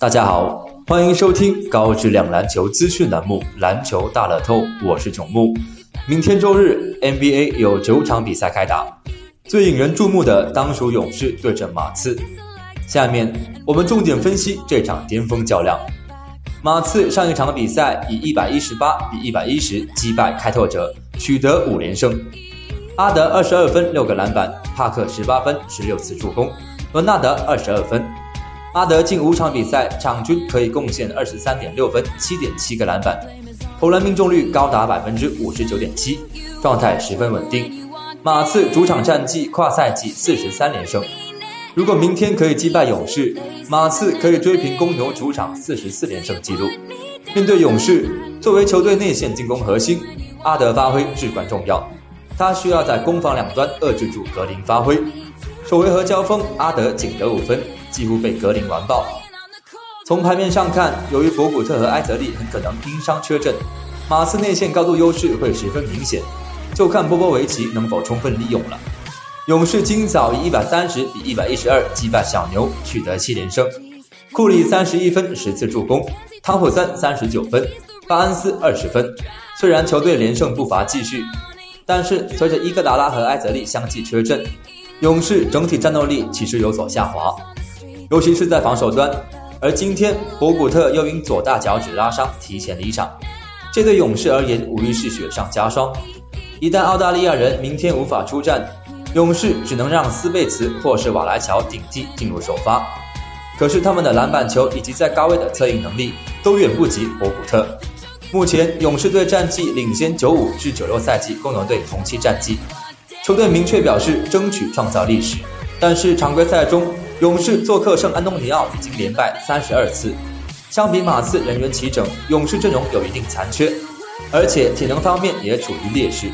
大家好，欢迎收听高质量篮球资讯栏目《篮球大乐透》，我是囧木。明天周日 NBA 有九场比赛开打，最引人注目的当属勇士对阵马刺。下面我们重点分析这场巅峰较量。马刺上一场比赛以一百一十八比一百一十击败开拓者，取得五连胜。阿德二十二分六个篮板，帕克十八分十六次助攻，伦纳德二十二分。阿德近五场比赛场均可以贡献二十三点六分、七点七个篮板，投篮命中率高达百分之五十九点七，状态十分稳定。马刺主场战绩跨赛季四十三连胜，如果明天可以击败勇士，马刺可以追平公牛主场四十四连胜纪录。面对勇士，作为球队内线进攻核心，阿德发挥至关重要，他需要在攻防两端遏制住格林发挥。首回合交锋，阿德仅得五分。几乎被格林完爆。从牌面上看，由于博古特和埃泽利很可能因伤缺阵，马刺内线高度优势会十分明显，就看波波维奇能否充分利用了。勇士今早以一百三十比一百一十二击败小牛，取得七连胜。库里三十一分十次助攻，汤普森三十九分，巴恩斯二十分。虽然球队连胜步伐继续，但是随着伊戈达拉和埃泽利相继缺阵，勇士整体战斗力其实有所下滑。尤其是在防守端，而今天博古特又因左大脚趾拉伤提前离场，这对勇士而言无疑是雪上加霜。一旦澳大利亚人明天无法出战，勇士只能让斯贝茨或是瓦莱乔顶替进入首发。可是他们的篮板球以及在高位的策应能力都远不及博古特。目前勇士队战绩领先九五至九六赛季公牛队同期战绩，球队明确表示争取创造历史，但是常规赛中。勇士做客圣安东尼奥已经连败三十二次，相比马刺人员齐整，勇士阵容有一定残缺，而且体能方面也处于劣势。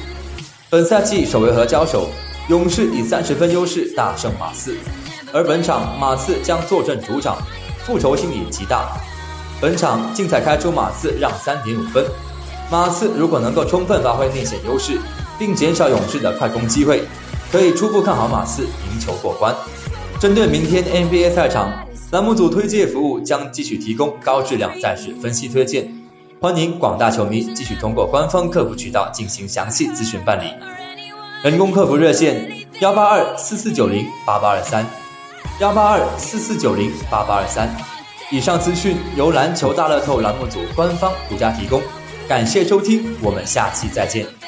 本赛季首回合交手，勇士以三十分优势大胜马刺，而本场马刺将坐镇主场，复仇心也极大。本场竞彩开出马刺让三点五分，马刺如果能够充分发挥内线优势，并减少勇士的快攻机会，可以初步看好马刺赢球过关。针对明天 NBA 赛场，栏目组推介服务将继续提供高质量赛事分析推荐，欢迎广大球迷继续通过官方客服渠道进行详细咨询办理。人工客服热线：幺八二四四九零八八二三，幺八二四四九零八八二三。以上资讯由篮球大乐透栏目组官方独家提供，感谢收听，我们下期再见。